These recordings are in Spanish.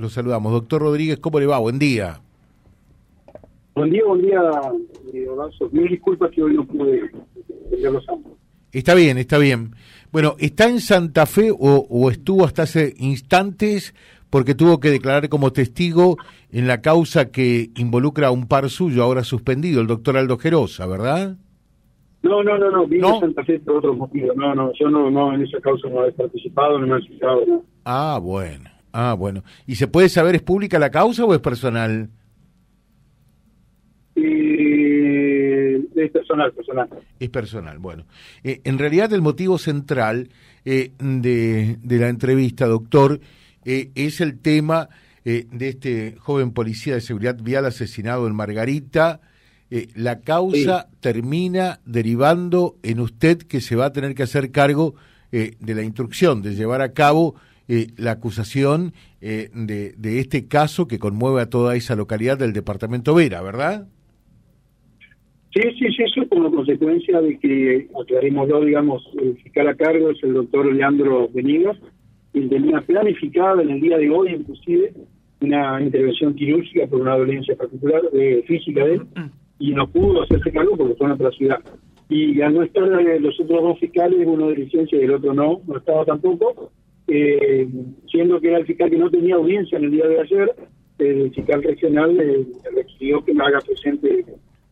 lo saludamos. Doctor Rodríguez, ¿cómo le va? Buen día. Buen día, buen día, eh, Mil disculpas que hoy no pude los Está bien, está bien. Bueno, ¿está en Santa Fe o, estuvo hasta hace instantes porque tuvo que declarar como testigo en la causa que involucra a un par suyo, ahora suspendido, el doctor Aldo Gerosa, ¿verdad? No, no, no, no, vine a Santa Fe por otros motivos. No, no, yo no, no, en esa causa no he participado, no me he citado. Ah, bueno, ah, bueno. ¿Y se puede saber, es pública la causa o es personal? es personal, personal. Es personal, bueno. Eh, en realidad el motivo central eh, de, de, la entrevista, doctor, eh, es el tema de este joven policía de seguridad vial asesinado en Margarita. la causa termina derivando en usted que se va a tener que hacer cargo de la instrucción, de llevar a cabo la acusación de, de este caso que conmueve a toda esa localidad del departamento Vera, ¿verdad? Sí, sí, sí, eso como consecuencia de que, aclarémoslo, digamos, el fiscal a cargo es el doctor Leandro Benigas, quien tenía planificada en el día de hoy, inclusive, una intervención quirúrgica por una dolencia particular, eh, física de él, y no pudo hacerse cargo porque fue en otra ciudad. Y al no estar eh, los otros dos fiscales, uno de licencia y el otro no, no estaba tampoco, eh, siendo que era el fiscal que no tenía audiencia en el día de ayer, el fiscal regional le requirió que me haga presente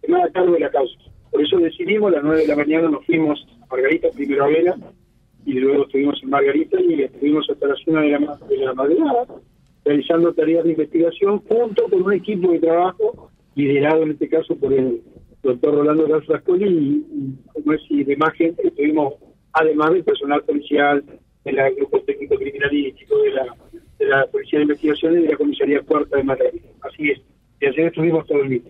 me a cargo de la causa. Por eso decidimos, a las 9 de la mañana nos fuimos a Margarita, primero a Vela, y luego estuvimos en Margarita y estuvimos hasta las 1 de la, de la madrugada realizando tareas de investigación junto con un equipo de trabajo liderado en este caso por el doctor Rolando Rascoli y, como es, y demás gente, estuvimos además del personal policial, del grupo técnico criminalístico, de la, de la Policía de Investigación y de la Comisaría Cuarta de Margarita. Así es. Y ayer estuvimos todo el día.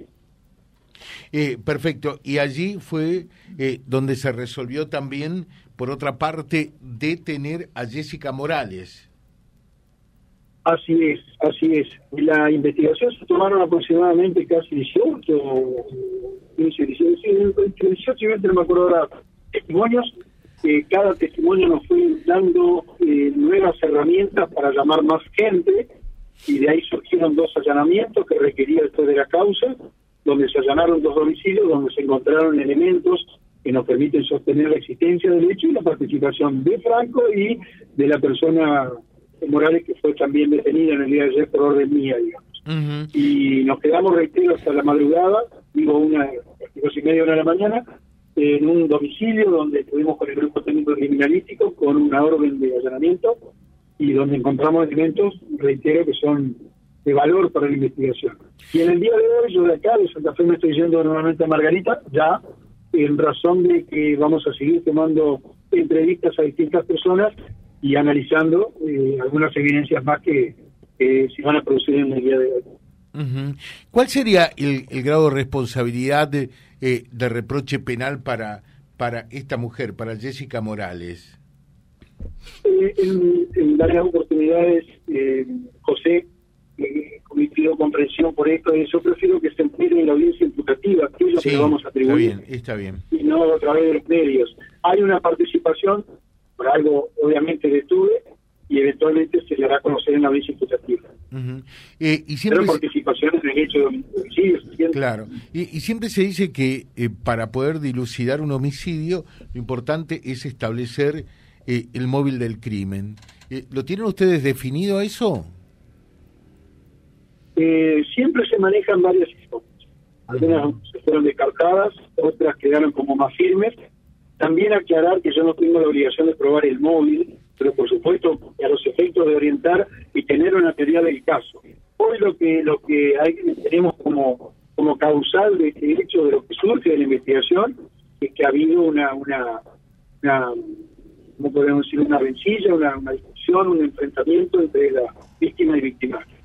Eh, perfecto. Y allí fue eh, donde se resolvió también, por otra parte, detener a Jessica Morales. Así es, así es. La investigación se tomaron aproximadamente casi 18, 15, 18, 18 no me acuerdo ahora, testimonios. Eh, cada testimonio nos fue dando nuevas herramientas para llamar más gente y de ahí surgieron dos allanamientos que requería después de la causa donde se allanaron dos domicilios, donde se encontraron elementos que nos permiten sostener la existencia del hecho y la participación de Franco y de la persona Morales que fue también detenida en el día de ayer por orden mía, digamos. Y nos quedamos, reitero, hasta la madrugada, digo, una, dos y media, una de la mañana, en un domicilio donde estuvimos con el grupo técnico criminalístico con una orden de allanamiento y donde encontramos elementos, reitero, que son de valor para la investigación. Y en el día de hoy, yo de acá, de Santa Fe, me estoy yendo nuevamente a Margarita, ya en razón de que vamos a seguir tomando entrevistas a distintas personas y analizando eh, algunas evidencias más que, se van a producir en el día de hoy. ¿Cuál sería el, grado de responsabilidad de, eh, de, reproche penal para, para esta mujer, para Jessica Morales? Eh, en, en, varias oportunidades, José pido comprensión por esto, yo prefiero que se entere en la audiencia imputativa, que es lo que vamos a atribuir. Está bien, Y no a través de los medios. Hay una participación, por algo obviamente detuve, y eventualmente se le hará conocer en la audiencia imputativa. Eh, y siempre Pero participación en el hecho de homicidio. Claro, y, siempre se dice que eh, para poder dilucidar un homicidio, lo importante es establecer eh, el móvil del crimen. ¿Lo tienen ustedes definido eso? Eh, siempre se manejan varias historias. Algunas se fueron descartadas, otras quedaron como más firmes. También aclarar que yo no tengo la obligación de probar el móvil, pero por supuesto a los efectos de orientar y tener una teoría del caso. Hoy lo que lo que hay, tenemos como como causal de este hecho de lo que surge de la investigación es que ha habido una una, una ¿cómo podemos decir? Una rencilla, una, discusión, un enfrentamiento entre la víctima y victimario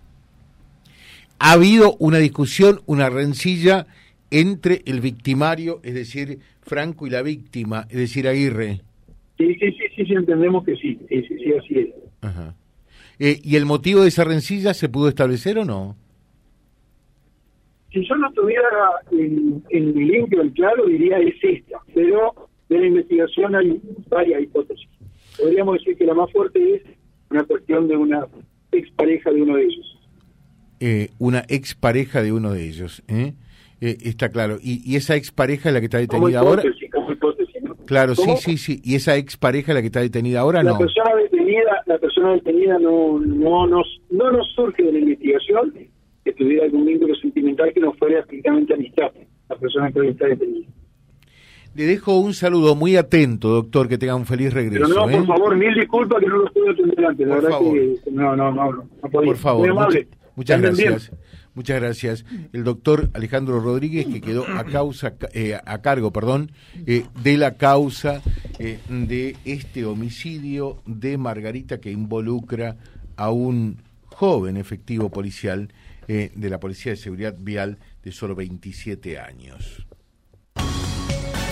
ha habido una discusión, una rencilla entre el victimario, es decir, Franco y la víctima, es decir, Aguirre. Sí, sí, sí, sí, entendemos que sí, sí, sí, así es. Ajá. Eh, ¿Y el motivo de esa rencilla se pudo establecer o no? Si yo no tuviera en, en limpio, en claro, diría es esta, pero de la investigación hay varias hipótesis. Podríamos decir que la más fuerte es una cuestión de una expareja de uno de ellos. eh, una expareja de uno de ellos. ¿eh? Eh, está claro. Y, y, esa expareja es la que está detenida ahora. Claro, sí, sí, sí. ¿Y esa expareja la que está detenida ahora la no? Persona detenida, la persona detenida no, no, nos, no nos surge de la investigación que tuviera algún vínculo sentimental que no fuera estrictamente amistad. La persona que hoy está detenida. Le dejo un saludo muy atento, doctor, que tenga un feliz regreso. Pero no, por ¿eh? favor, mil disculpas que no lo estoy atender antes. La por verdad favor. que no, no, no, no, no Por favor, mucha, muchas gracias. Muchas gracias. El doctor Alejandro Rodríguez, que quedó a causa, eh, a cargo, perdón, eh, de la causa eh, de este homicidio de Margarita que involucra a un joven efectivo policial eh, de la Policía de Seguridad Vial de solo 27 años